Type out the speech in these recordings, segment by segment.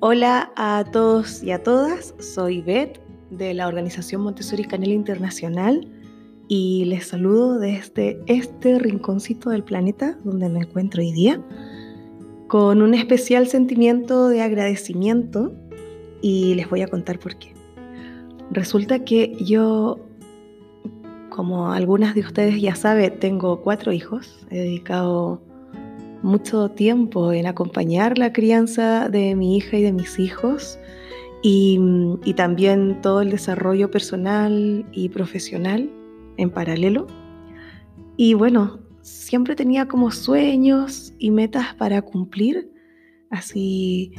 Hola a todos y a todas, soy Beth de la organización Montessori Canela Internacional y les saludo desde este rinconcito del planeta donde me encuentro hoy día con un especial sentimiento de agradecimiento y les voy a contar por qué. Resulta que yo, como algunas de ustedes ya saben, tengo cuatro hijos, he dedicado mucho tiempo en acompañar la crianza de mi hija y de mis hijos y, también todo el desarrollo personal y profesional en paralelo. Y bueno, siempre tenía como sueños y metas para cumplir, así,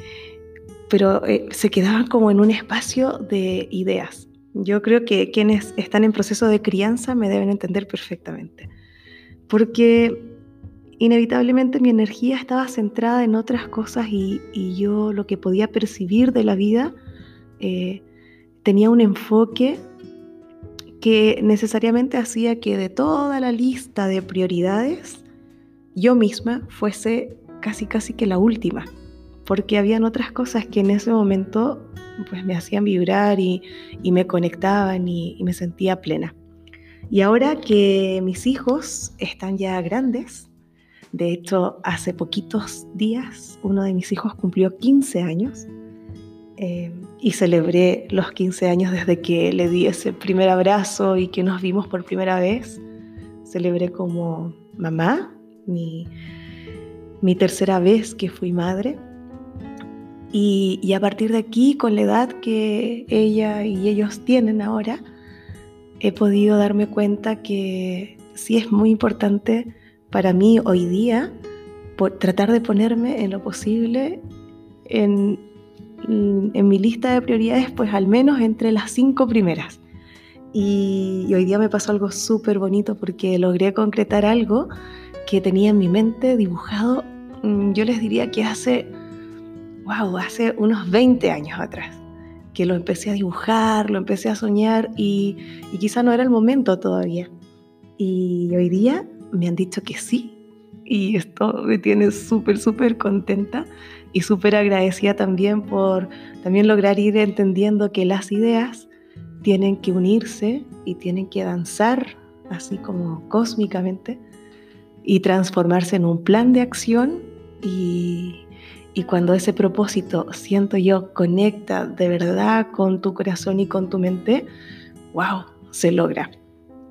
pero eh, se quedaban como en un espacio de ideas. Yo creo que quienes están en proceso de crianza me deben entender perfectamente, porque inevitablemente mi energía estaba centrada en otras cosas y, yo lo que podía percibir de la vida eh, tenía un enfoque que necesariamente hacía que de toda la lista de prioridades yo misma fuese casi casi que la última, porque habían otras cosas que en ese momento pues me hacían vibrar y, me conectaban y me sentía plena. Y ahora que mis hijos están ya grandes, de hecho, hace poquitos días uno de mis hijos cumplió 15 años eh, y celebré los 15 años desde que le di ese primer abrazo y que nos vimos por primera vez. Celebré como mamá, mi, tercera vez que fui madre. Y, y, a partir de aquí, con la edad que ella y ellos tienen ahora, he podido darme cuenta que sí es muy importante para mí hoy día tratar de ponerme en lo posible en, en, mi lista de prioridades, pues al menos entre las cinco primeras. Y, hoy día me pasó algo súper bonito porque logré concretar algo que tenía en mi mente dibujado, mm, yo les diría que hace, wow, hace unos 20 años atrás, que lo empecé a dibujar, lo empecé a soñar y, y quizá no era el momento todavía. Y hoy día me han dicho que sí. Y esto me tiene súper, súper contenta y súper agradecida también por también lograr ir entendiendo que las ideas tienen que unirse y tienen que danzar así como cósmicamente y transformarse en un plan de acción y, y cuando ese propósito siento yo conecta de verdad con tu corazón y con tu mente, wow, se logra.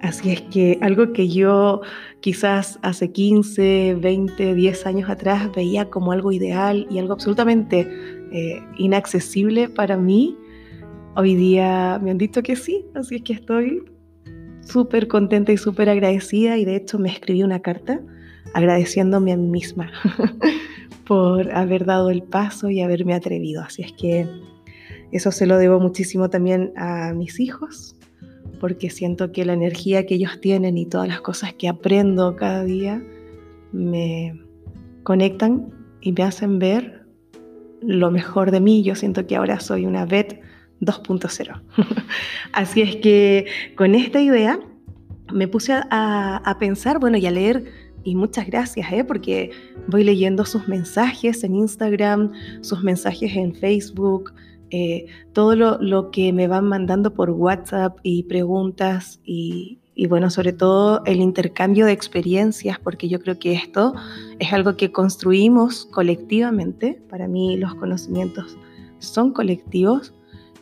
Así es que algo que yo quizás hace 15, 20, 10 años atrás veía como algo ideal y algo absolutamente eh, inaccesible para mí, hoy día me han dicho que sí, así es que estoy súper contenta y súper agradecida y de hecho me escribí una carta agradeciéndome a mí misma por haber dado el paso y haberme atrevido. Así es que eso se lo debo muchísimo también a mis hijos, porque siento que la energía que ellos tienen y todas las cosas que aprendo cada día me conectan y me hacen ver lo mejor de mí. Yo siento que ahora soy una vet 2.0. Así es que con esta idea me puse a, pensar, bueno, y a leer, y muchas gracias, ¿eh? porque voy leyendo sus mensajes en Instagram, sus mensajes en Facebook, eh, todo lo, que me van mandando por WhatsApp y preguntas y, bueno, sobre todo el intercambio de experiencias, porque yo creo que esto es algo que construimos colectivamente. Para mí los conocimientos son colectivos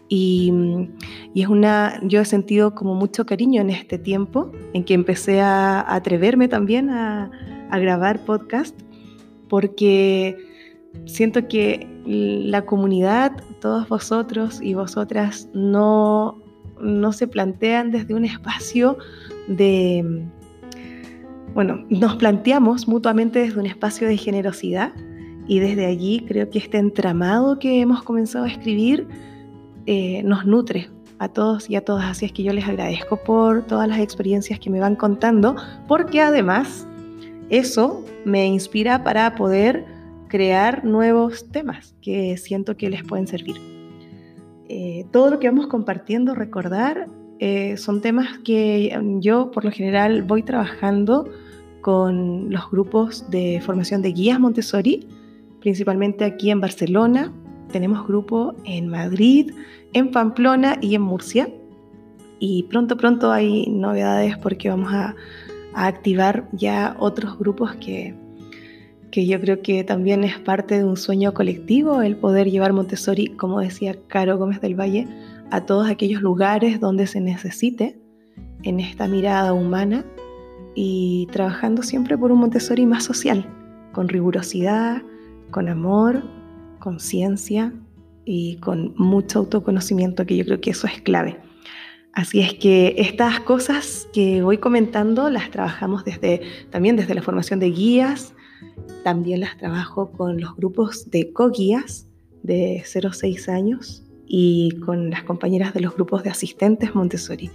y, es una, yo he sentido como mucho cariño en este tiempo en que empecé a, atreverme también a, a grabar podcast, porque siento que la comunidad, todos vosotros y vosotras, no, no se plantean desde un espacio de, bueno, nos planteamos mutuamente desde un espacio de generosidad y desde allí creo que este entramado que hemos comenzado a escribir eh, nos nutre a todos y a todas. Así es que yo les agradezco por todas las experiencias que me van contando, porque además eso me inspira para poder crear nuevos temas que siento que les pueden servir. Eh, todo lo que vamos compartiendo, recordar, eh, son temas que mm, yo por lo general voy trabajando con los grupos de formación de guías Montessori, principalmente aquí en Barcelona, tenemos grupo en Madrid, en Pamplona y en Murcia. Y pronto, pronto hay novedades porque vamos a, activar ya otros grupos que, que yo creo que también es parte de un sueño colectivo, el poder llevar Montessori, como decía Caro Gómez del Valle, a todos aquellos lugares donde se necesite en esta mirada humana y trabajando siempre por un Montessori más social, con rigurosidad, con amor, con ciencia y con mucho autoconocimiento, que yo creo que eso es clave. Así es que estas cosas que voy comentando las trabajamos desde, también desde la formación de guías, también las trabajo con los grupos de co-guías de 0-6 años y con las compañeras de los grupos de asistentes Montessori.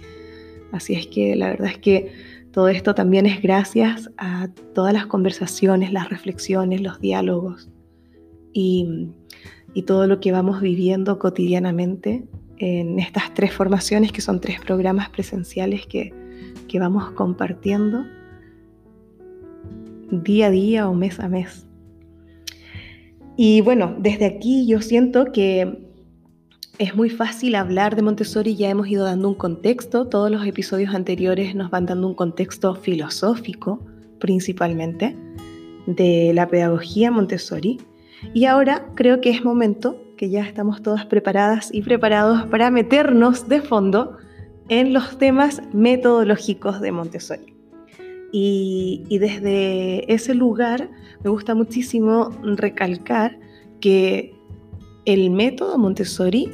Así es que la verdad es que todo esto también es gracias a todas las conversaciones, las reflexiones, los diálogos y, y todo lo que vamos viviendo cotidianamente en estas tres formaciones, que son tres programas presenciales que, que vamos compartiendo día a día o mes a mes. Y bueno, desde aquí yo siento que es muy fácil hablar de Montessori, ya hemos ido dando un contexto, todos los episodios anteriores nos van dando un contexto filosófico principalmente de la pedagogía Montessori. Y ahora creo que es momento que ya estamos todas preparadas y preparados para meternos de fondo en los temas metodológicos de Montessori. Y, y desde ese lugar me gusta muchísimo recalcar que el método Montessori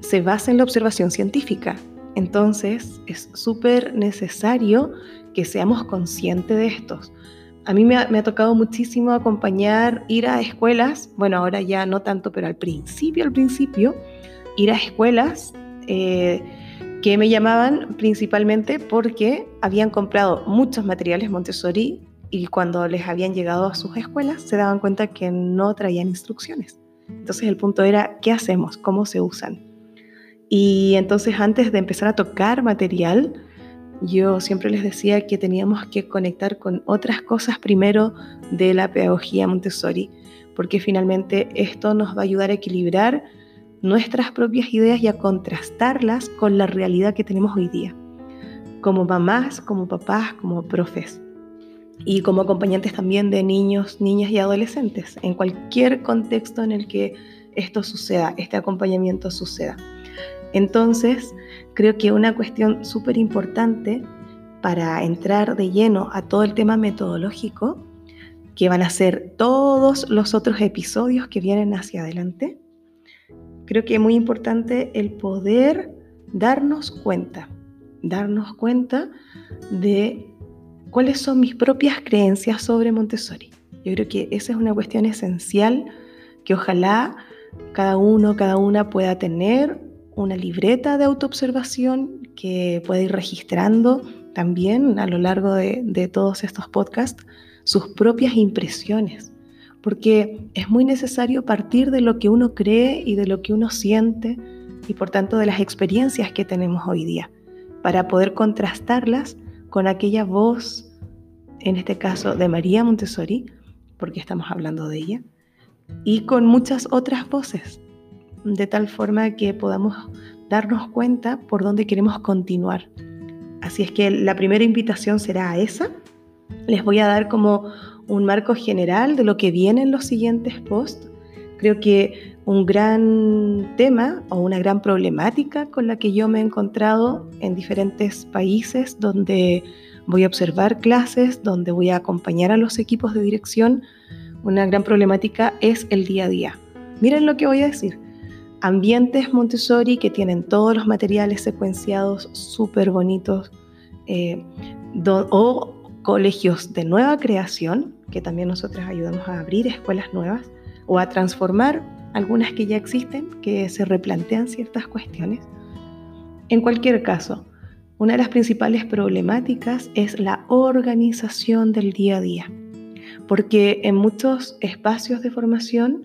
se basa en la observación científica. Entonces es súper necesario que seamos conscientes de estos. A mí me ha, tocado muchísimo acompañar, ir a escuelas, bueno, ahora ya no tanto, pero al principio, al principio, ir a escuelas eh, que me llamaban principalmente porque habían comprado muchos materiales Montessori y cuando les habían llegado a sus escuelas se daban cuenta que no traían instrucciones. Entonces el punto era, ¿qué hacemos? ¿Cómo se usan? Y entonces antes de empezar a tocar material, yo siempre les decía que teníamos que conectar con otras cosas primero de la pedagogía Montessori, porque finalmente esto nos va a ayudar a equilibrar nuestras propias ideas y a contrastarlas con la realidad que tenemos hoy día, como mamás, como papás, como profes y como acompañantes también de niños, niñas y adolescentes, en cualquier contexto en el que esto suceda, este acompañamiento suceda. Entonces, creo que una cuestión súper importante para entrar de lleno a todo el tema metodológico, que van a ser todos los otros episodios que vienen hacia adelante, creo que es muy importante el poder darnos cuenta, darnos cuenta de cuáles son mis propias creencias sobre Montessori. Yo creo que esa es una cuestión esencial que ojalá cada uno, cada una pueda tener una libreta de autoobservación que puede ir registrando también a lo largo de, de todos estos podcasts sus propias impresiones, porque es muy necesario partir de lo que uno cree y de lo que uno siente y por tanto de las experiencias que tenemos hoy día, para poder contrastarlas con aquella voz, en este caso de María Montessori, porque estamos hablando de ella, y con muchas otras voces de tal forma que podamos darnos cuenta por dónde queremos continuar. Así es que la primera invitación será a esa. Les voy a dar como un marco general de lo que viene en los siguientes posts. Creo que un gran tema o una gran problemática con la que yo me he encontrado en diferentes países donde voy a observar clases, donde voy a acompañar a los equipos de dirección, una gran problemática es el día a día. Miren lo que voy a decir ambientes Montessori que tienen todos los materiales secuenciados súper bonitos, eh, o colegios de nueva creación, que también nosotros ayudamos a abrir escuelas nuevas o a transformar algunas que ya existen, que se replantean ciertas cuestiones. En cualquier caso, una de las principales problemáticas es la organización del día a día, porque en muchos espacios de formación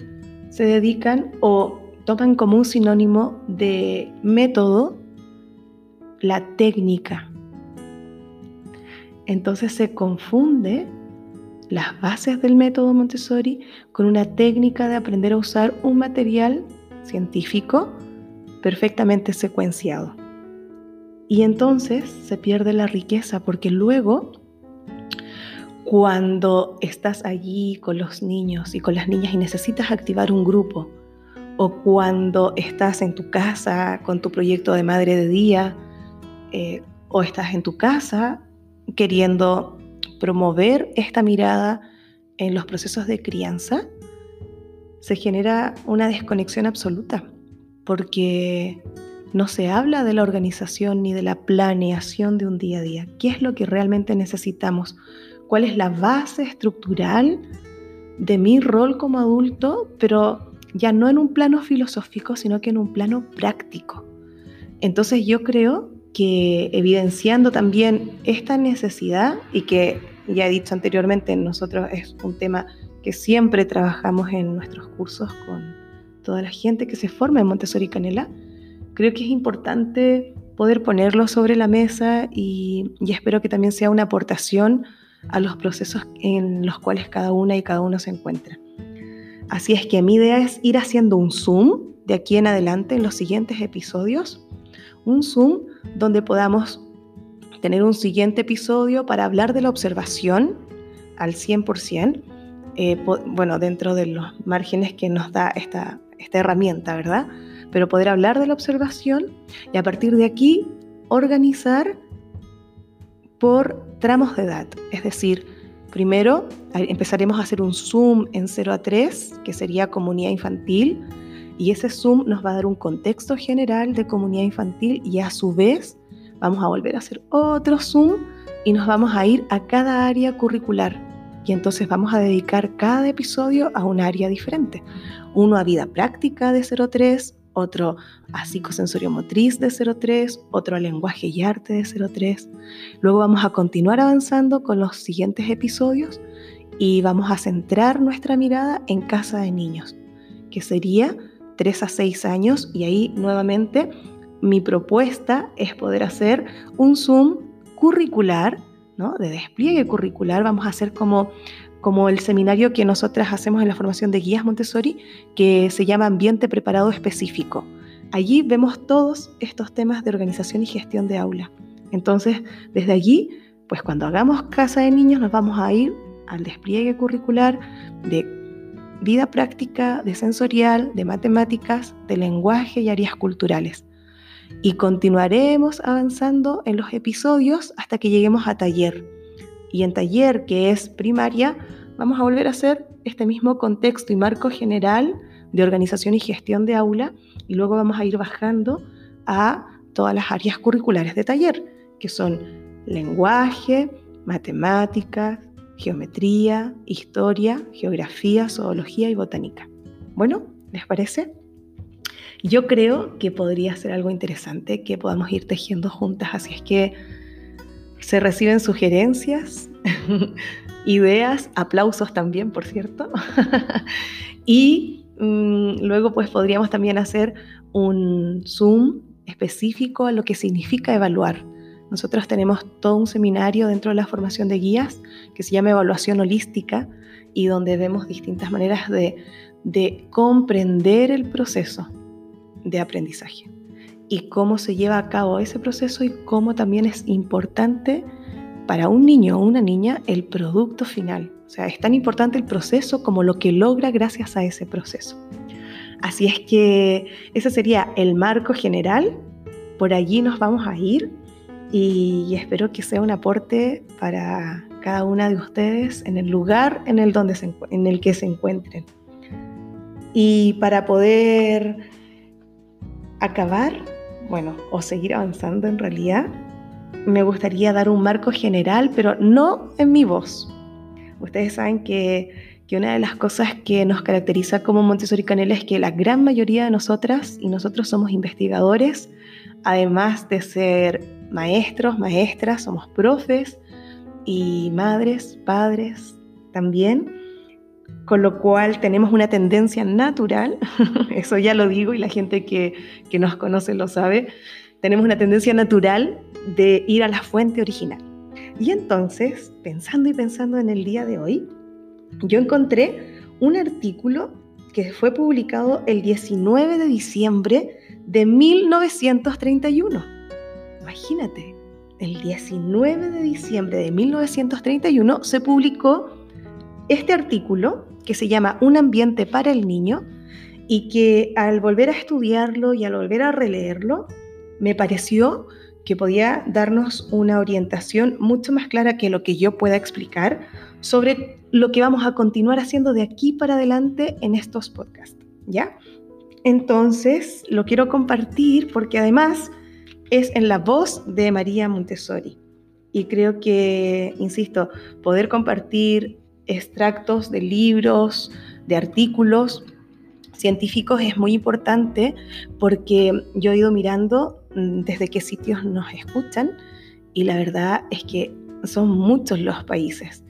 se dedican o toman como un sinónimo de método la técnica. Entonces se confunde las bases del método Montessori con una técnica de aprender a usar un material científico perfectamente secuenciado. Y entonces se pierde la riqueza porque luego, cuando estás allí con los niños y con las niñas y necesitas activar un grupo, o cuando estás en tu casa con tu proyecto de madre de día, eh, o estás en tu casa queriendo promover esta mirada en los procesos de crianza, se genera una desconexión absoluta, porque no se habla de la organización ni de la planeación de un día a día. ¿Qué es lo que realmente necesitamos? ¿Cuál es la base estructural de mi rol como adulto, pero ya no en un plano filosófico, sino que en un plano práctico? Entonces yo creo que evidenciando también esta necesidad y que ya he dicho anteriormente, nosotros es un tema que siempre trabajamos en nuestros cursos con toda la gente que se forma en Montessori Canela, creo que es importante poder ponerlo sobre la mesa y, espero que también sea una aportación a los procesos en los cuales cada una y cada uno se encuentra. Así es que mi idea es ir haciendo un zoom de aquí en adelante en los siguientes episodios, un zoom donde podamos tener un siguiente episodio para hablar de la observación al 100%, eh, bueno, dentro de los márgenes que nos da esta, esta herramienta, ¿verdad? pero poder hablar de la observación y a partir de aquí organizar por tramos de edad. Es decir, primero empezaremos a hacer un Zoom en 0 a 3, que sería comunidad infantil, y ese Zoom nos va a dar un contexto general de comunidad infantil y a su vez vamos a volver a hacer otro Zoom y nos vamos a ir a cada área curricular. Y entonces vamos a dedicar cada episodio a un área diferente. Uno a vida práctica de 0 a 3, otro a psicosensorio motriz de 03, otro a lenguaje y arte de 03. Luego vamos a continuar avanzando con los siguientes episodios y vamos a centrar nuestra mirada en casa de niños, que sería 3 a 6 años y ahí nuevamente mi propuesta es poder hacer un Zoom curricular, ¿no? de despliegue curricular. Vamos a hacer como como el seminario que nosotras hacemos en la formación de guías Montessori, que se llama Ambiente Preparado Específico. Allí vemos todos estos temas de organización y gestión de aula. Entonces, desde allí, pues cuando hagamos casa de niños nos vamos a ir al despliegue curricular de vida práctica, de sensorial, de matemáticas, de lenguaje y áreas culturales. Y continuaremos avanzando en los episodios hasta que lleguemos a taller y en taller, que es primaria, vamos a volver a hacer este mismo contexto y marco general de organización y gestión de aula y luego vamos a ir bajando a todas las áreas curriculares de taller, que son lenguaje, matemáticas, geometría, historia, geografía, zoología y botánica. Bueno, ¿les parece? Yo creo que podría ser algo interesante que podamos ir tejiendo juntas, así es que se reciben sugerencias, ideas, aplausos también, por cierto. y mm, luego pues podríamos también hacer un Zoom específico a lo que significa evaluar. Nosotros tenemos todo un seminario dentro de la formación de guías que se llama Evaluación Holística y donde vemos distintas maneras de, de comprender el proceso de aprendizaje y cómo se lleva a cabo ese proceso y cómo también es importante para un niño o una niña el producto final. O sea, es tan importante el proceso como lo que logra gracias a ese proceso. Así es que ese sería el marco general. Por allí nos vamos a ir y espero que sea un aporte para cada una de ustedes en el lugar en el, donde en el que se encuentren. Y para poder acabar, bueno, o seguir avanzando en realidad, me gustaría dar un marco general, pero no en mi voz. Ustedes saben que, una de las cosas que nos caracteriza como Montessori Canela es que la gran mayoría de nosotras y nosotros somos investigadores, además de ser maestros, maestras, somos profes y madres, padres también con lo cual tenemos una tendencia natural, eso ya lo digo y la gente que, nos conoce lo sabe, tenemos una tendencia natural de ir a la fuente original. Y entonces, pensando y pensando en el día de hoy, yo encontré un artículo que fue publicado el 19 de diciembre de 1931. Imagínate, el 19 de diciembre de 1931 se publicó este artículo que se llama Un ambiente para el niño y que al volver a estudiarlo y al volver a releerlo, me pareció que podía darnos una orientación mucho más clara que lo que yo pueda explicar sobre lo que vamos a continuar haciendo de aquí para adelante en estos podcasts, ¿ya? Entonces, lo quiero compartir porque además es en la voz de María Montessori. Y creo que, insisto, poder compartir extractos de libros, de artículos científicos es muy importante porque yo he ido mirando mm, desde qué sitios nos escuchan y la verdad es que son muchos los países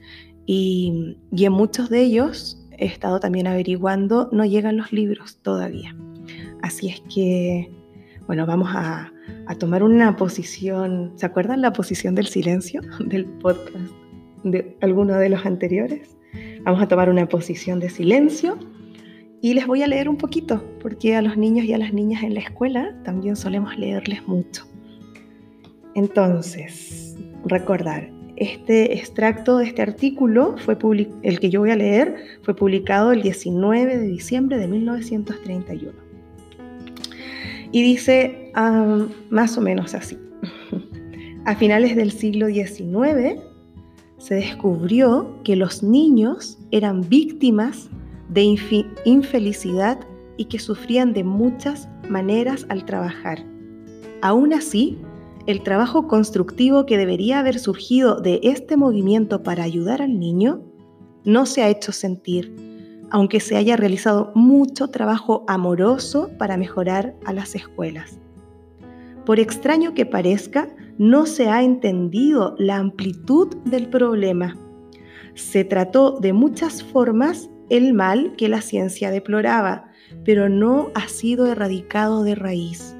y, en muchos de ellos he estado también averiguando, no llegan los libros todavía. Así es que, bueno, vamos a, tomar una posición, ¿se acuerdan la posición del silencio del podcast de alguno de los anteriores? Vamos a tomar una posición de silencio y les voy a leer un poquito, porque a los niños y a las niñas en la escuela también solemos leerles mucho. Entonces, recordar, este extracto de este artículo, fue el que yo voy a leer, fue publicado el 19 de diciembre de 1931. Y dice más o menos así. A finales del siglo XIX se descubrió que los niños eran víctimas de infelicidad y que sufrían de muchas maneras al trabajar. Aún así, el trabajo constructivo que debería haber surgido de este movimiento para ayudar al niño no se ha hecho sentir, aunque se haya realizado mucho trabajo amoroso para mejorar a las escuelas. Por extraño que parezca, no se ha entendido la amplitud del problema. Se trató de muchas formas el mal que la ciencia deploraba, pero no ha sido erradicado de raíz.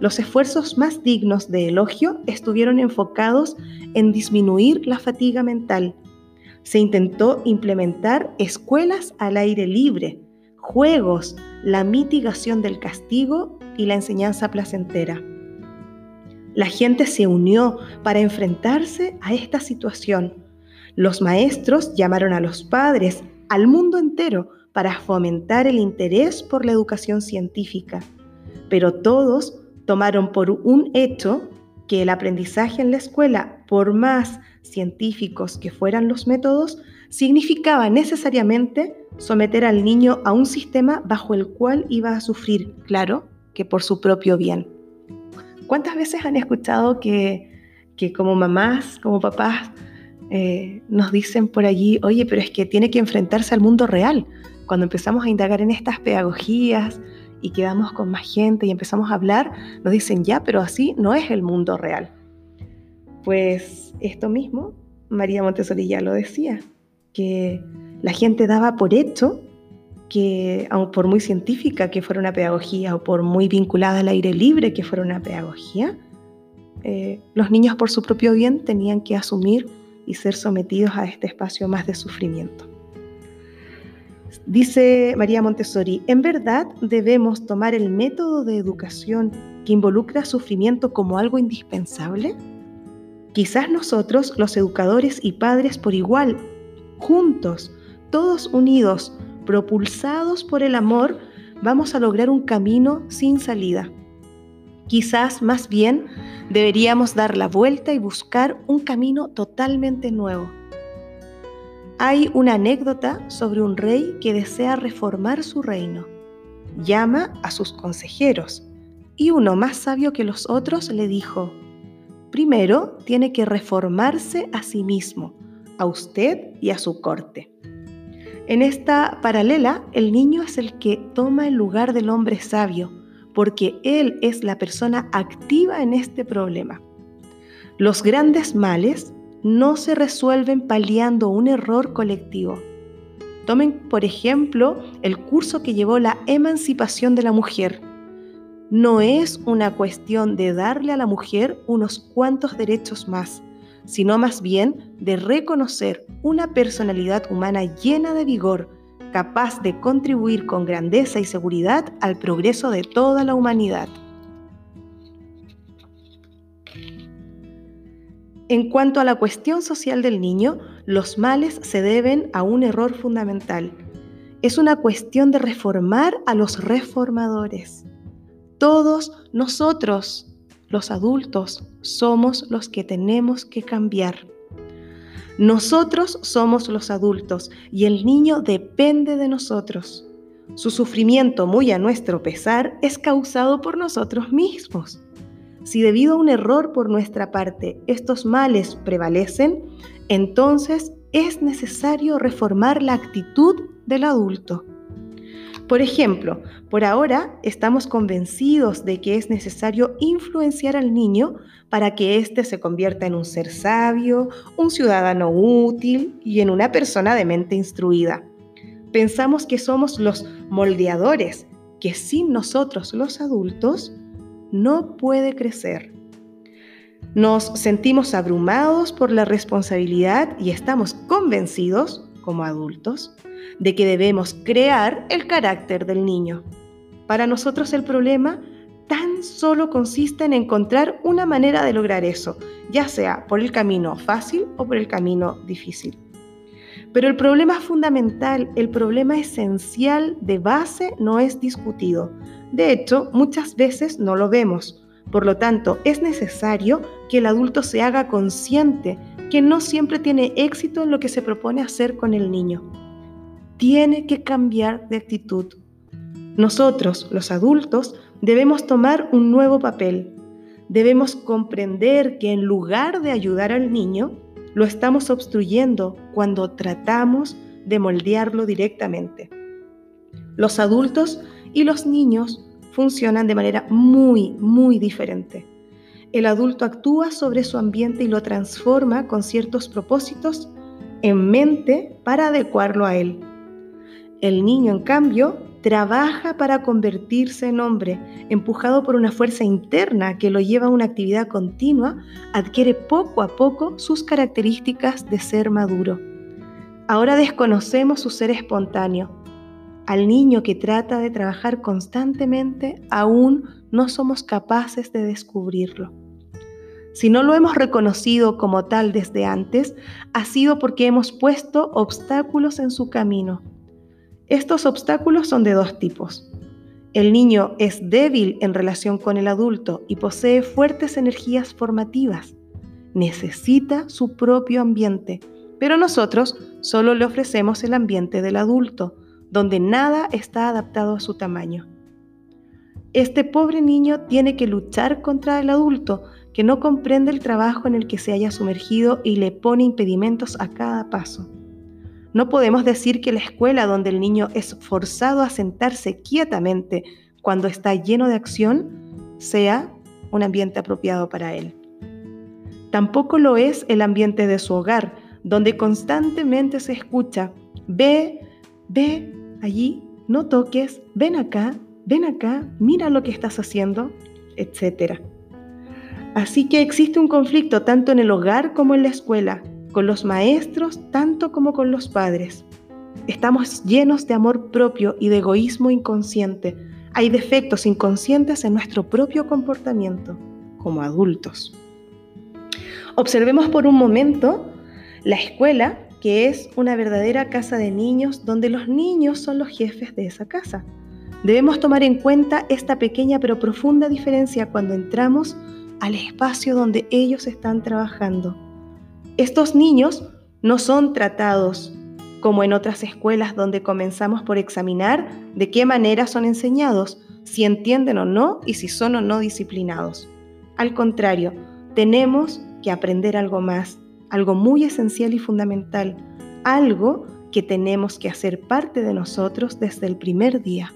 Los esfuerzos más dignos de elogio estuvieron enfocados en disminuir la fatiga mental. Se intentó implementar escuelas al aire libre, juegos, la mitigación del castigo y la enseñanza placentera. La gente se unió para enfrentarse a esta situación. Los maestros llamaron a los padres, al mundo entero, para fomentar el interés por la educación científica. Pero todos tomaron por un hecho que el aprendizaje en la escuela, por más científicos que fueran los métodos, significaba necesariamente someter al niño a un sistema bajo el cual iba a sufrir, claro, que por su propio bien. ¿Cuántas veces han escuchado que, como mamás, como papás, eh, nos dicen por allí, oye, pero es que tiene que enfrentarse al mundo real? Cuando empezamos a indagar en estas pedagogías, y quedamos con más gente y empezamos a hablar, nos dicen, ya, pero así no es el mundo real. Pues esto mismo, María Montessori ya lo decía, que la gente daba por hecho que, por muy científica que fuera una pedagogía o por muy vinculada al aire libre que fuera una pedagogía, eh, los niños por su propio bien tenían que asumir y ser sometidos a este espacio más de sufrimiento. Dice María Montessori, en verdad debemos tomar el método de educación que involucra sufrimiento como algo indispensable. Quizás nosotros, los educadores y padres por igual, juntos, todos unidos, propulsados por el amor, vamos a lograr un camino sin salida. Quizás más bien deberíamos dar la vuelta y buscar un camino totalmente nuevo hay una anécdota sobre un rey que desea reformar su reino. Llama a sus consejeros y uno más sabio que los otros le dijo, primero tiene que reformarse a sí mismo, a usted y a su corte. En esta paralela, el niño es el que toma el lugar del hombre sabio, porque él es la persona activa en este problema. Los grandes males no se resuelven paliando un error colectivo. Tomen, por ejemplo, el curso que llevó la emancipación de la mujer. No es una cuestión de darle a la mujer unos cuantos derechos más, sino más bien de reconocer una personalidad humana llena de vigor, capaz de contribuir con grandeza y seguridad al progreso de toda la humanidad. En cuanto a la cuestión social del niño, los males se deben a un error fundamental. Es una cuestión de reformar a los reformadores. Todos nosotros, los adultos, somos los que tenemos que cambiar. Nosotros somos los adultos y el niño depende de nosotros. Su sufrimiento, muy a nuestro pesar, es causado por nosotros mismos. Si debido a un error por nuestra parte estos males prevalecen, entonces es necesario reformar la actitud del adulto. Por ejemplo, por ahora estamos convencidos de que es necesario influenciar al niño para que éste se convierta en un ser sabio, un ciudadano útil y en una persona de mente instruida. Pensamos que somos los moldeadores, que sin nosotros los adultos no puede crecer. Nos sentimos abrumados por la responsabilidad y estamos convencidos, como adultos, de que debemos crear el carácter del niño. Para nosotros el problema tan solo consiste en encontrar una manera de lograr eso, ya sea por el camino fácil o por el camino difícil. Pero el problema fundamental, el problema esencial de base no es discutido. De hecho, muchas veces no lo vemos. Por lo tanto, es necesario que el adulto se haga consciente que no siempre tiene éxito en lo que se propone hacer con el niño. Tiene que cambiar de actitud. Nosotros, los adultos, debemos tomar un nuevo papel. Debemos comprender que en lugar de ayudar al niño, lo estamos obstruyendo cuando tratamos de moldearlo directamente. Los adultos y los niños funcionan de manera muy, muy diferente. El adulto actúa sobre su ambiente y lo transforma con ciertos propósitos en mente para adecuarlo a él. El niño, en cambio, trabaja para convertirse en hombre, empujado por una fuerza interna que lo lleva a una actividad continua, adquiere poco a poco sus características de ser maduro. Ahora desconocemos su ser espontáneo. Al niño que trata de trabajar constantemente, aún no somos capaces de descubrirlo. Si no lo hemos reconocido como tal desde antes, ha sido porque hemos puesto obstáculos en su camino estos obstáculos son de dos tipos. El niño es débil en relación con el adulto y posee fuertes energías formativas. Necesita su propio ambiente, pero nosotros solo le ofrecemos el ambiente del adulto, donde nada está adaptado a su tamaño. Este pobre niño tiene que luchar contra el adulto, que no comprende el trabajo en el que se haya sumergido y le pone impedimentos a cada paso. No podemos decir que la escuela donde el niño es forzado a sentarse quietamente cuando está lleno de acción sea un ambiente apropiado para él. Tampoco lo es el ambiente de su hogar, donde constantemente se escucha, ve, ve allí, no toques, ven acá, ven acá, mira lo que estás haciendo, etc. Así que existe un conflicto tanto en el hogar como en la escuela, con los maestros tanto como con los padres. Estamos llenos de amor propio y de egoísmo inconsciente. Hay defectos inconscientes en nuestro propio comportamiento como adultos. Observemos por un momento la escuela, que es una verdadera casa de niños donde los niños son los jefes de esa casa. Debemos tomar en cuenta esta pequeña pero profunda diferencia cuando entramos al espacio donde ellos están trabajando. Estos niños no son tratados como en otras escuelas donde comenzamos por examinar de qué manera son enseñados, si entienden o no y si son o no disciplinados. Al contrario, tenemos que aprender algo más, algo muy esencial y fundamental, algo que tenemos que hacer parte de nosotros desde el primer día.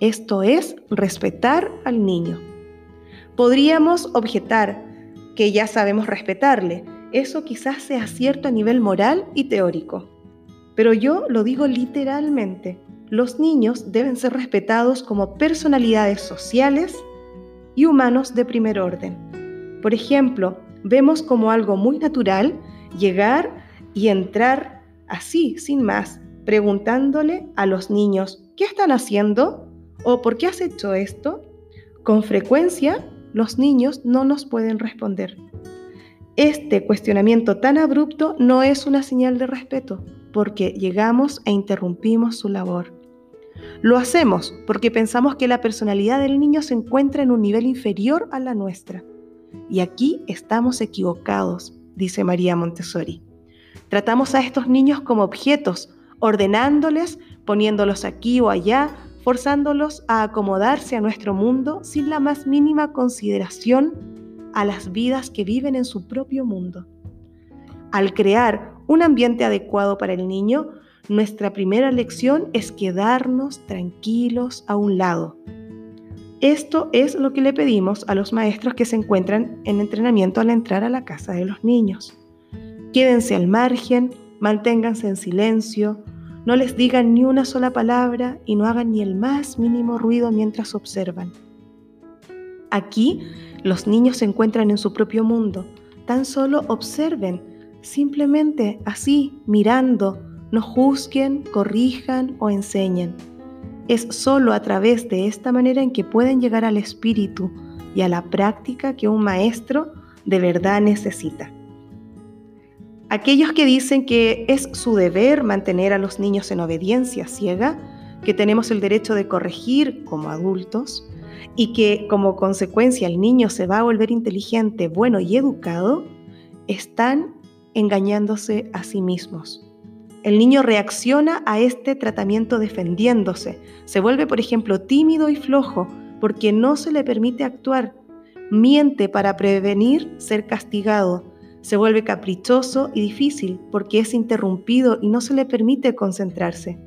Esto es respetar al niño. Podríamos objetar que ya sabemos respetarle, eso quizás sea cierto a nivel moral y teórico. Pero yo lo digo literalmente. Los niños deben ser respetados como personalidades sociales y humanos de primer orden. Por ejemplo, vemos como algo muy natural llegar y entrar así, sin más, preguntándole a los niños, ¿qué están haciendo? ¿O por qué has hecho esto? Con frecuencia, los niños no nos pueden responder. Este cuestionamiento tan abrupto no es una señal de respeto, porque llegamos e interrumpimos su labor. Lo hacemos porque pensamos que la personalidad del niño se encuentra en un nivel inferior a la nuestra. Y aquí estamos equivocados, dice María Montessori. Tratamos a estos niños como objetos, ordenándoles, poniéndolos aquí o allá, forzándolos a acomodarse a nuestro mundo sin la más mínima consideración a las vidas que viven en su propio mundo. Al crear un ambiente adecuado para el niño, nuestra primera lección es quedarnos tranquilos a un lado. Esto es lo que le pedimos a los maestros que se encuentran en entrenamiento al entrar a la casa de los niños. Quédense al margen, manténganse en silencio, no les digan ni una sola palabra y no hagan ni el más mínimo ruido mientras observan. Aquí los niños se encuentran en su propio mundo. Tan solo observen, simplemente así, mirando, no juzguen, corrijan o enseñen. Es solo a través de esta manera en que pueden llegar al espíritu y a la práctica que un maestro de verdad necesita. Aquellos que dicen que es su deber mantener a los niños en obediencia ciega, que tenemos el derecho de corregir como adultos y que como consecuencia el niño se va a volver inteligente, bueno y educado, están engañándose a sí mismos. El niño reacciona a este tratamiento defendiéndose, se vuelve por ejemplo tímido y flojo porque no se le permite actuar, miente para prevenir ser castigado, se vuelve caprichoso y difícil porque es interrumpido y no se le permite concentrarse.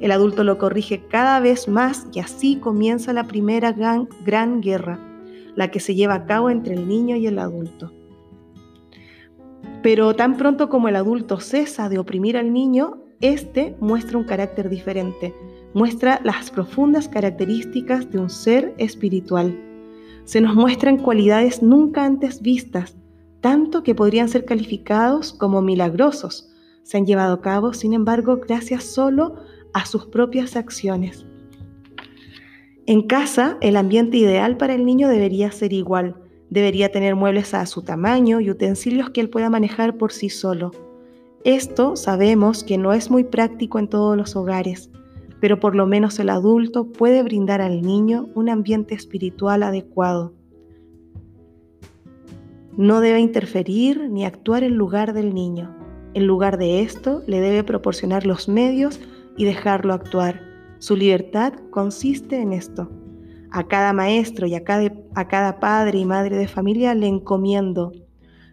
El adulto lo corrige cada vez más y así comienza la primera gran, guerra, la que se lleva a cabo entre el niño y el adulto. Pero tan pronto como el adulto cesa de oprimir al niño, éste muestra un carácter diferente, muestra las profundas características de un ser espiritual. Se nos muestran cualidades nunca antes vistas, tanto que podrían ser calificados como milagrosos. Se han llevado a cabo, sin embargo, gracias solo a sus propias acciones. En casa, el ambiente ideal para el niño debería ser igual. Debería tener muebles a su tamaño y utensilios que él pueda manejar por sí solo. Esto sabemos que no es muy práctico en todos los hogares, pero por lo menos el adulto puede brindar al niño un ambiente espiritual adecuado. No debe interferir ni actuar en lugar del niño. En lugar de esto, le debe proporcionar los medios y dejarlo actuar. Su libertad consiste en esto. A cada maestro y a cada, a cada padre y madre de familia le encomiendo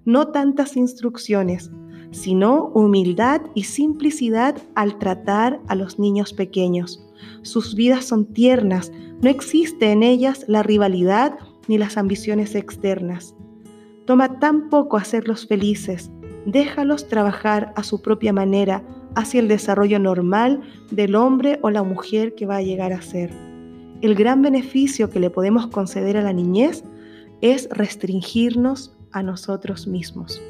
no tantas instrucciones, sino humildad y simplicidad al tratar a los niños pequeños. Sus vidas son tiernas, no existe en ellas la rivalidad ni las ambiciones externas. Toma tan poco hacerlos felices, déjalos trabajar a su propia manera hacia el desarrollo normal del hombre o la mujer que va a llegar a ser. El gran beneficio que le podemos conceder a la niñez es restringirnos a nosotros mismos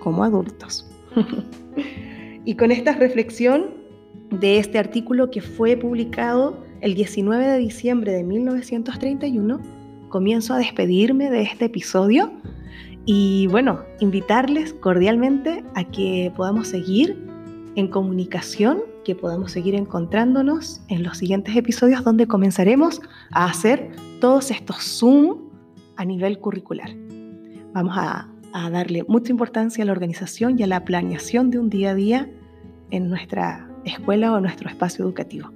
como adultos. y con esta reflexión de este artículo que fue publicado el 19 de diciembre de 1931, comienzo a despedirme de este episodio y bueno, invitarles cordialmente a que podamos seguir en comunicación, que podamos seguir encontrándonos en los siguientes episodios donde comenzaremos a hacer todos estos Zoom a nivel curricular. Vamos a, darle mucha importancia a la organización y a la planeación de un día a día en nuestra escuela o nuestro espacio educativo.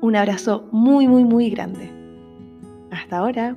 Un abrazo muy, muy, muy grande. Hasta ahora.